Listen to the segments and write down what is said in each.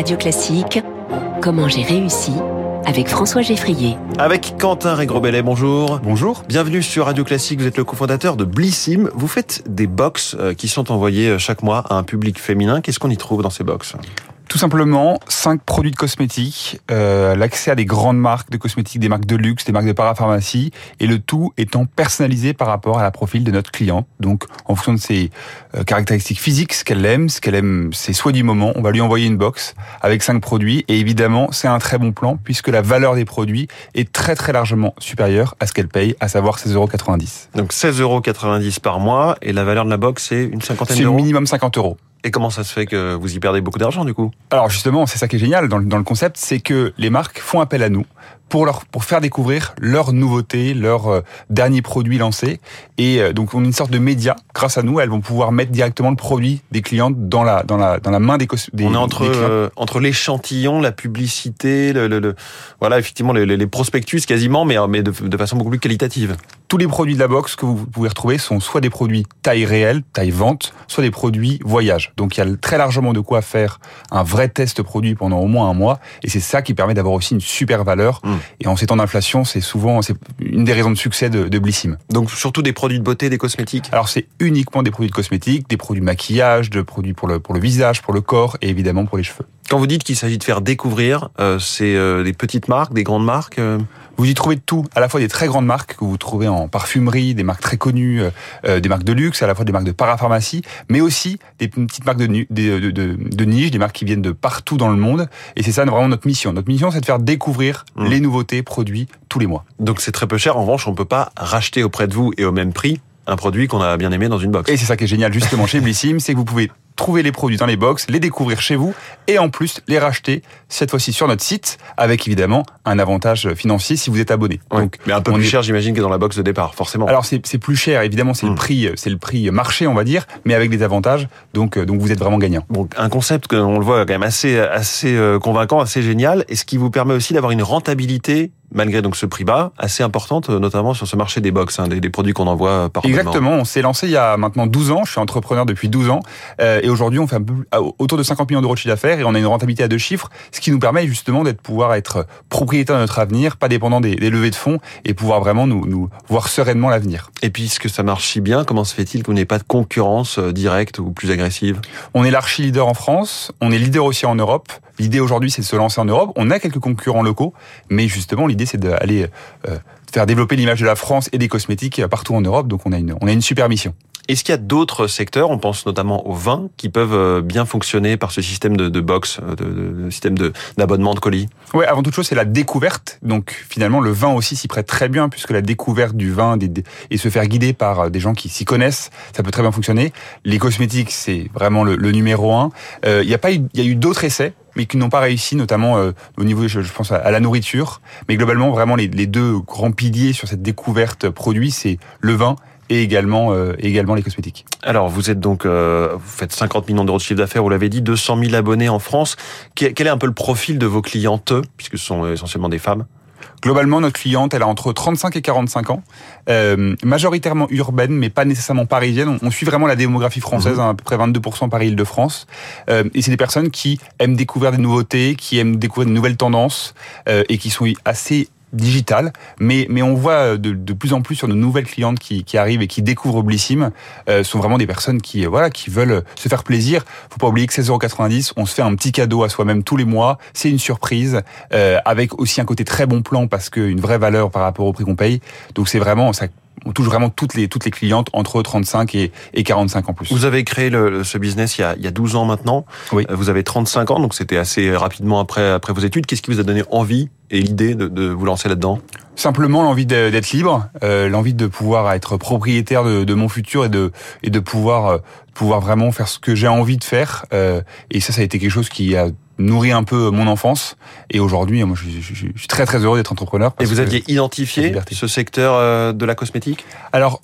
Radio Classique, Comment j'ai réussi avec François Geffrier. Avec Quentin Régrobellet, bonjour. Bonjour. Bienvenue sur Radio Classique, vous êtes le cofondateur de Blissim. Vous faites des box euh, qui sont envoyés euh, chaque mois à un public féminin. Qu'est-ce qu'on y trouve dans ces box? Tout simplement, cinq produits de cosmétiques, euh, l'accès à des grandes marques de cosmétiques, des marques de luxe, des marques de parapharmacie, et le tout étant personnalisé par rapport à la profil de notre cliente. Donc, en fonction de ses euh, caractéristiques physiques, ce qu'elle aime, ce qu'elle aime, ses souhaits du moment, on va lui envoyer une box avec cinq produits. Et évidemment, c'est un très bon plan puisque la valeur des produits est très très largement supérieure à ce qu'elle paye, à savoir 16,90 euros. Donc 16,90 euros par mois, et la valeur de la box, c'est une cinquantaine d'euros? C'est minimum 50 euros. Et comment ça se fait que vous y perdez beaucoup d'argent du coup Alors justement, c'est ça qui est génial dans, le concept, c'est que les marques font appel à nous pour leur pour faire découvrir leurs nouveautés, leurs euh, derniers produits lancés. Et euh, donc on est une sorte de média. Grâce à nous, elles vont pouvoir mettre directement le produit des clientes dans la dans la dans la main des, des On est entre euh, entre l'échantillon, la publicité, le, le, voilà effectivement les, les, prospectus quasiment, mais mais de, de façon beaucoup plus qualitative tous les produits de la box que vous pouvez retrouver sont soit des produits taille réelle, taille vente, soit des produits voyage. Donc il y a très largement de quoi faire un vrai test produit pendant au moins un mois, et c'est ça qui permet d'avoir aussi une super valeur. Mmh. Et en ces temps d'inflation, c'est souvent c'est une des raisons de succès de, de Blissim. Donc surtout des produits de beauté, des cosmétiques. Alors c'est uniquement des produits de cosmétiques, des produits de maquillage, de produits pour le pour le visage, pour le corps et évidemment pour les cheveux. Quand vous dites qu'il s'agit de faire découvrir, euh, c'est euh, des petites marques, des grandes marques euh Vous y trouvez de tout, à la fois des très grandes marques que vous trouvez en parfumerie, des marques très connues, des marques de luxe, à la fois des marques de parapharmacie, mais aussi des petites marques de, de, de, de niche, des marques qui viennent de partout dans le monde. Et c'est ça vraiment notre mission. Notre mission, c'est de faire découvrir mmh. les nouveautés produits tous les mois. Donc c'est très peu cher. En revanche, on peut pas racheter auprès de vous et au même prix un produit qu'on a bien aimé dans une box. Et c'est ça qui est génial justement chez Blissim, c'est que vous pouvez trouver les produits dans les box, les découvrir chez vous et en plus les racheter cette fois-ci sur notre site avec évidemment un avantage financier si vous êtes abonné. Donc, mais un peu plus cher j'imagine que dans la box de départ forcément. Alors c'est plus cher évidemment c'est le hmm. prix c'est le prix marché on va dire mais avec des avantages donc euh, donc vous êtes vraiment gagnant. Bon un concept que on le voit quand même assez assez euh, convaincant assez génial et ce qui vous permet aussi d'avoir une rentabilité malgré donc ce prix bas, assez importante, notamment sur ce marché des box, hein, des, des, produits qu'on envoie par Exactement, on s'est lancé il y a maintenant 12 ans, je suis entrepreneur depuis 12 ans, euh, et aujourd'hui on fait un peu, autour de 50 millions d'euros de chiffre d'affaires, et on a une rentabilité à deux chiffres, ce qui nous permet justement d'être pouvoir être propriétaire de notre avenir, pas dépendant des, des levées de fonds, et pouvoir vraiment nous, nous voir sereinement l'avenir. Et puisque ça marche si bien, comment se fait-il qu'on n'ait pas de concurrence euh, directe ou plus agressive? On est l'archi-leader en France, on est leader aussi en Europe, L'idée aujourd'hui, c'est de se lancer en Europe. On a quelques concurrents locaux, mais justement, l'idée, c'est d'aller euh, faire développer l'image de la France et des cosmétiques partout en Europe. Donc, on a une, on a une super mission. Est-ce qu'il y a d'autres secteurs, on pense notamment au vin, qui peuvent euh, bien fonctionner par ce système de, de box, euh, de, de système d'abonnement de, colis? Oui, avant toute chose, c'est la découverte. Donc finalement, le vin aussi s'y prête très bien, puisque la découverte du vin et se faire guider par euh, des gens qui s'y connaissent, ça peut très bien fonctionner. Les cosmétiques, c'est vraiment le, numéro un. Il y a pas eu, d'autres essais mais qui n'ont pas réussi, notamment au niveau, je, pense, à, la nourriture. Mais globalement, vraiment, les deux grands piliers sur cette découverte produit, c'est le vin et également, euh, également les cosmétiques. Alors, vous êtes donc, euh, vous faites 50 millions d'euros de chiffre d'affaires, vous l'avez dit, 200 000 abonnés en France. Quel est un peu le profil de vos clientes, puisque ce sont essentiellement des femmes? Globalement, notre cliente, elle a entre 35 et 45 ans, euh, majoritairement urbaine, mais pas nécessairement parisienne. On, suit vraiment la démographie française, mhm. hein, à peu près 22% par île de France. Euh, et c'est des personnes qui aiment découvrir des nouveautés, qui aiment découvrir de nouvelles tendances, euh, et qui sont assez digital, mais, mais on voit de, de, plus en plus sur de nouvelles clientes qui, qui arrivent et qui découvrent Blissim, euh, sont vraiment des personnes qui, euh, voilà, qui veulent se faire plaisir. Faut pas oublier que 16,90€, on se fait un petit cadeau à soi-même tous les mois. C'est une surprise, euh, avec aussi un côté très bon plan parce qu'une vraie valeur par rapport au prix qu'on paye. Donc c'est vraiment, ça on touche vraiment toutes les toutes les clientes entre 35 et, et 45 en plus. Vous avez créé le, ce business il y, a, il y a 12 ans maintenant. Oui. Euh, vous avez 35 ans, donc c'était assez rapidement après après vos études. Qu'est-ce qui vous a donné envie et l'idée de, de vous lancer là-dedans? Simplement l'envie d'être libre, euh, l'envie de pouvoir être propriétaire de, de, mon futur et de et de pouvoir euh, pouvoir vraiment faire ce que j'ai envie de faire. Euh, et ça, ça a été quelque chose qui a nourri un peu mon enfance. Et aujourd'hui, moi, je, je, suis très très heureux d'être entrepreneur. Et vous aviez identifié ce secteur euh, de la cosmétique? Alors,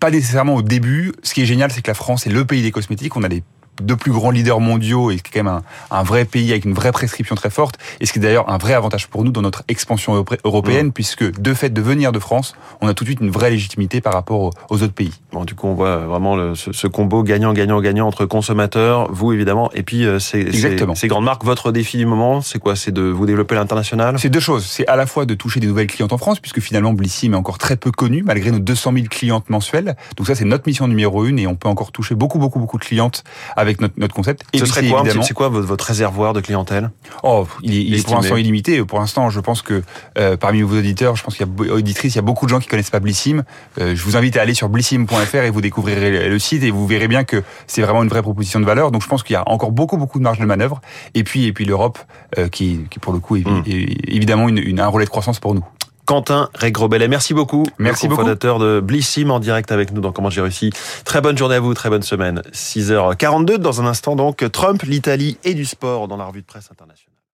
pas nécessairement au début. Ce qui est génial, c'est que la France est le pays des cosmétiques. On a des deux plus grands leaders mondiaux et qui est quand même un, un, vrai pays avec une vraie prescription très forte. Et ce qui est d'ailleurs un vrai avantage pour nous dans notre expansion européenne, mmh. puisque de fait de venir de France, on a tout de suite une vraie légitimité par rapport aux, autres pays. Bon, du coup, on voit vraiment le, ce, ce, combo gagnant-gagnant-gagnant entre consommateurs, vous évidemment, et puis euh, ces, ces, grandes marques. Votre défi du moment, c'est quoi? C'est de vous développer l'international? C'est deux choses. C'est à la fois de toucher des nouvelles clientes en France, puisque finalement Blissim est encore très peu connu, malgré nos 200 000 clientes mensuelles. Donc ça, c'est notre mission numéro une, et on peut encore toucher beaucoup, beaucoup, beaucoup de clientes avec notre, notre concept. Et Ce serait quoi C'est quoi votre, votre, réservoir de clientèle Oh, il est, il est pour l'instant illimité. Pour l'instant, je pense que euh, parmi vos auditeurs, je pense qu'il y a auditrices, il y a beaucoup de gens qui connaissent pas Blissim. Euh, je vous invite à aller sur blissim.fr et vous découvrirez le site et vous verrez bien que c'est vraiment une vraie proposition de valeur. Donc je pense qu'il y a encore beaucoup, beaucoup de marge de manœuvre. Et puis, et puis l'Europe, euh, qui, qui pour le coup est, mmh. est évidemment une, une, un relais de croissance pour nous. Quentin Regrobellet. Merci beaucoup. Merci beaucoup. Fondateur de Blissim en direct avec nous dans Comment j'ai réussi. Très bonne journée à vous, très bonne semaine. 6h42 dans un instant donc Trump, l'Italie et du sport dans la revue de presse internationale.